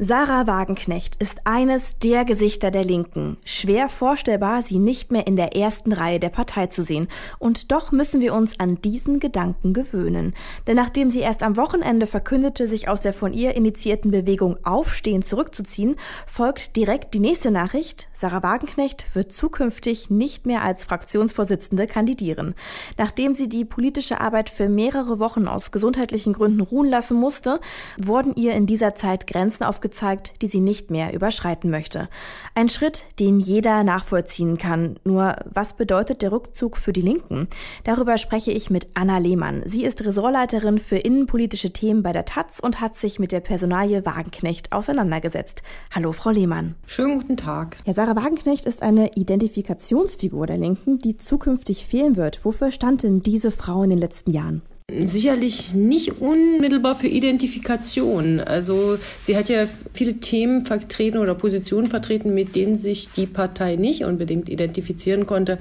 Sarah Wagenknecht ist eines der Gesichter der Linken. Schwer vorstellbar, sie nicht mehr in der ersten Reihe der Partei zu sehen. Und doch müssen wir uns an diesen Gedanken gewöhnen. Denn nachdem sie erst am Wochenende verkündete, sich aus der von ihr initiierten Bewegung Aufstehen zurückzuziehen, folgt direkt die nächste Nachricht. Sarah Wagenknecht wird zukünftig nicht mehr als Fraktionsvorsitzende kandidieren. Nachdem sie die politische Arbeit für mehrere Wochen aus gesundheitlichen Gründen ruhen lassen musste, wurden ihr in dieser Zeit Grenzen aufgezeigt aufgezeigt, die sie nicht mehr überschreiten möchte. Ein Schritt, den jeder nachvollziehen kann. Nur was bedeutet der Rückzug für die Linken? Darüber spreche ich mit Anna Lehmann. Sie ist Ressortleiterin für innenpolitische Themen bei der Taz und hat sich mit der Personalie Wagenknecht auseinandergesetzt. Hallo, Frau Lehmann. Schönen guten Tag. Ja, Sarah Wagenknecht ist eine Identifikationsfigur der Linken, die zukünftig fehlen wird. Wofür stand denn diese Frau in den letzten Jahren? Sicherlich nicht unmittelbar für Identifikation. Also sie hat ja viele Themen vertreten oder Positionen vertreten, mit denen sich die Partei nicht unbedingt identifizieren konnte.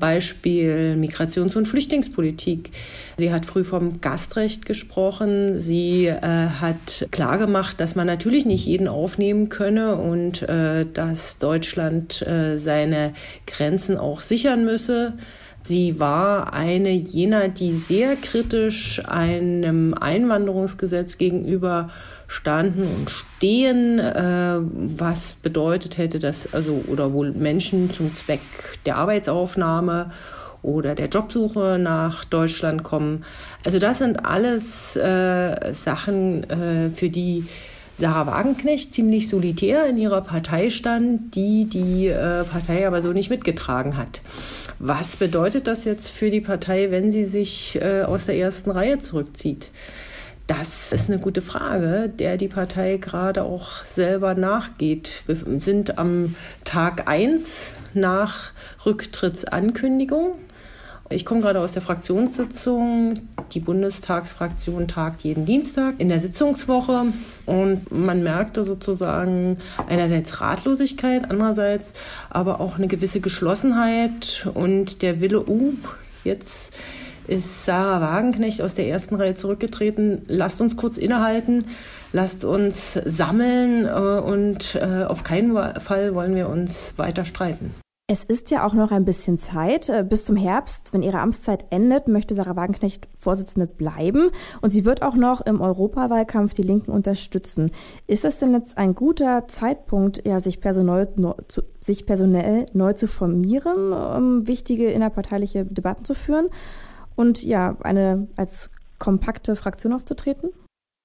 Beispiel Migrations- und Flüchtlingspolitik. Sie hat früh vom Gastrecht gesprochen. Sie äh, hat klargemacht, dass man natürlich nicht jeden aufnehmen könne und äh, dass Deutschland äh, seine Grenzen auch sichern müsse. Sie war eine jener, die sehr kritisch einem Einwanderungsgesetz gegenüber standen und stehen, äh, was bedeutet hätte, dass also oder wohl Menschen zum Zweck der Arbeitsaufnahme oder der Jobsuche nach Deutschland kommen. Also das sind alles äh, Sachen, äh, für die Sarah Wagenknecht ziemlich solitär in ihrer Partei stand, die die äh, Partei aber so nicht mitgetragen hat. Was bedeutet das jetzt für die Partei, wenn sie sich äh, aus der ersten Reihe zurückzieht? Das ist eine gute Frage, der die Partei gerade auch selber nachgeht. Wir sind am Tag 1 nach Rücktrittsankündigung. Ich komme gerade aus der Fraktionssitzung. Die Bundestagsfraktion tagt jeden Dienstag in der Sitzungswoche und man merkte sozusagen einerseits Ratlosigkeit, andererseits aber auch eine gewisse Geschlossenheit und der Wille, uh, jetzt ist Sarah Wagenknecht aus der ersten Reihe zurückgetreten. Lasst uns kurz innehalten, lasst uns sammeln äh, und äh, auf keinen Fall wollen wir uns weiter streiten. Es ist ja auch noch ein bisschen Zeit. Äh, bis zum Herbst, wenn ihre Amtszeit endet, möchte Sarah Wagenknecht Vorsitzende bleiben. Und sie wird auch noch im Europawahlkampf die Linken unterstützen. Ist es denn jetzt ein guter Zeitpunkt, ja, sich personell, sich personell neu zu formieren, um wichtige innerparteiliche Debatten zu führen und ja, eine als kompakte Fraktion aufzutreten?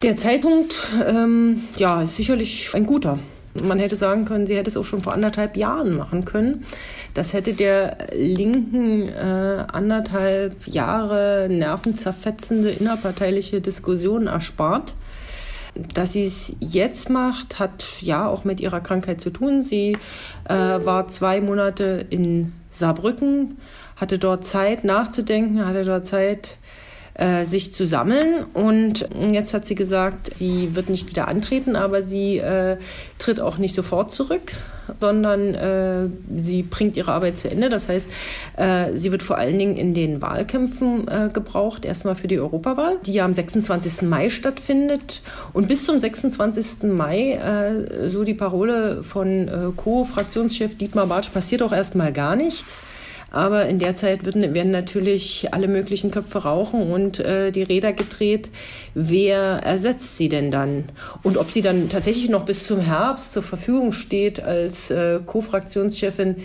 Der Zeitpunkt, ähm, ja, ist sicherlich ein guter. Man hätte sagen können, sie hätte es auch schon vor anderthalb Jahren machen können. Das hätte der Linken äh, anderthalb Jahre nervenzerfetzende innerparteiliche Diskussionen erspart. Dass sie es jetzt macht, hat ja auch mit ihrer Krankheit zu tun. Sie äh, war zwei Monate in Saarbrücken, hatte dort Zeit nachzudenken, hatte dort Zeit, äh, sich zu sammeln. Und jetzt hat sie gesagt, sie wird nicht wieder antreten, aber sie äh, tritt auch nicht sofort zurück, sondern äh, sie bringt ihre Arbeit zu Ende. Das heißt, äh, sie wird vor allen Dingen in den Wahlkämpfen äh, gebraucht, erstmal für die Europawahl, die ja am 26. Mai stattfindet. Und bis zum 26. Mai, äh, so die Parole von Co-Fraktionschef Dietmar Bartsch, passiert auch erstmal gar nichts. Aber in der Zeit werden, werden natürlich alle möglichen Köpfe rauchen und äh, die Räder gedreht. Wer ersetzt sie denn dann? Und ob sie dann tatsächlich noch bis zum Herbst zur Verfügung steht als äh, Co-Fraktionschefin,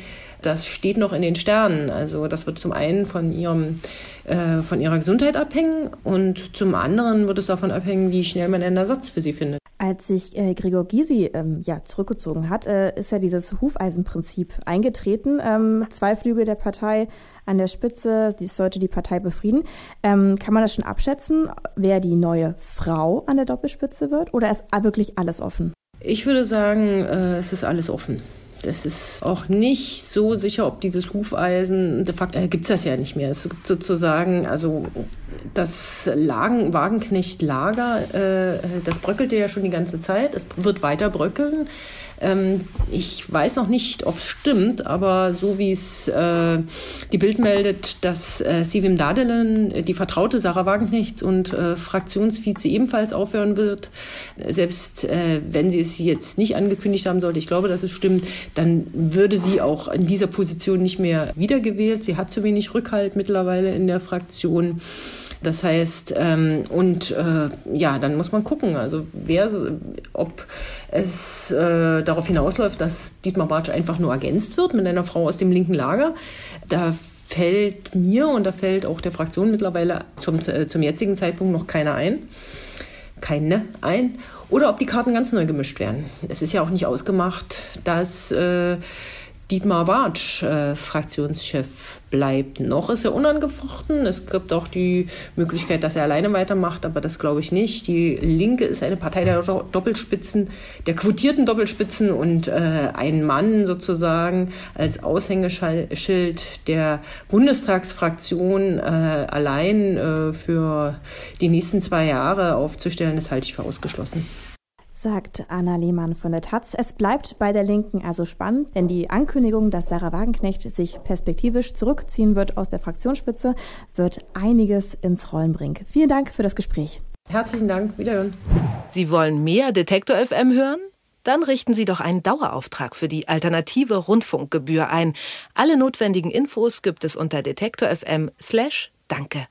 das steht noch in den Sternen. Also das wird zum einen von ihrem äh, von ihrer Gesundheit abhängen und zum anderen wird es davon abhängen, wie schnell man einen Ersatz für sie findet. Als sich äh, Gregor Gysi ähm, ja, zurückgezogen hat, äh, ist ja dieses Hufeisenprinzip eingetreten. Ähm, zwei Flügel der Partei an der Spitze, dies sollte die Partei befrieden. Ähm, kann man das schon abschätzen, wer die neue Frau an der Doppelspitze wird oder ist wirklich alles offen? Ich würde sagen, äh, es ist alles offen. Es ist auch nicht so sicher, ob dieses Hufeisen, de facto äh, gibt es das ja nicht mehr. Es gibt sozusagen, also das Lagen, Wagenknecht-Lager, äh, das bröckelte ja schon die ganze Zeit. Es wird weiter bröckeln. Ähm, ich weiß noch nicht, ob es stimmt, aber so wie es äh, die Bild meldet, dass äh, Sivim Dadelen, die Vertraute Sarah Wagenknechts und äh, Fraktionsvize ebenfalls aufhören wird, selbst äh, wenn sie es jetzt nicht angekündigt haben sollte, ich glaube, dass es stimmt, dann würde sie auch in dieser Position nicht mehr wiedergewählt. Sie hat zu wenig Rückhalt mittlerweile in der Fraktion. Das heißt, ähm, und äh, ja, dann muss man gucken, also wer, ob es äh, darauf hinausläuft, dass Dietmar Bartsch einfach nur ergänzt wird mit einer Frau aus dem linken Lager. Da fällt mir und da fällt auch der Fraktion mittlerweile zum, äh, zum jetzigen Zeitpunkt noch keiner ein. Keine ein. Oder ob die Karten ganz neu gemischt werden. Es ist ja auch nicht ausgemacht, dass äh, Dietmar Bartsch äh, Fraktionschef bleibt. Noch ist er unangefochten. Es gibt auch die Möglichkeit, dass er alleine weitermacht, aber das glaube ich nicht. Die Linke ist eine Partei der Doppelspitzen, der quotierten Doppelspitzen und äh, ein Mann sozusagen als Aushängeschild der Bundestagsfraktion äh, allein äh, für die nächsten zwei Jahre aufzustellen, das halte ich für ausgeschlossen sagt Anna Lehmann von der Taz. Es bleibt bei der Linken also spannend, denn die Ankündigung, dass Sarah Wagenknecht sich perspektivisch zurückziehen wird aus der Fraktionsspitze, wird einiges ins Rollen bringen. Vielen Dank für das Gespräch. Herzlichen Dank, wiederhören. Sie wollen mehr Detektor FM hören? Dann richten Sie doch einen Dauerauftrag für die alternative Rundfunkgebühr ein. Alle notwendigen Infos gibt es unter detektor.fm/danke.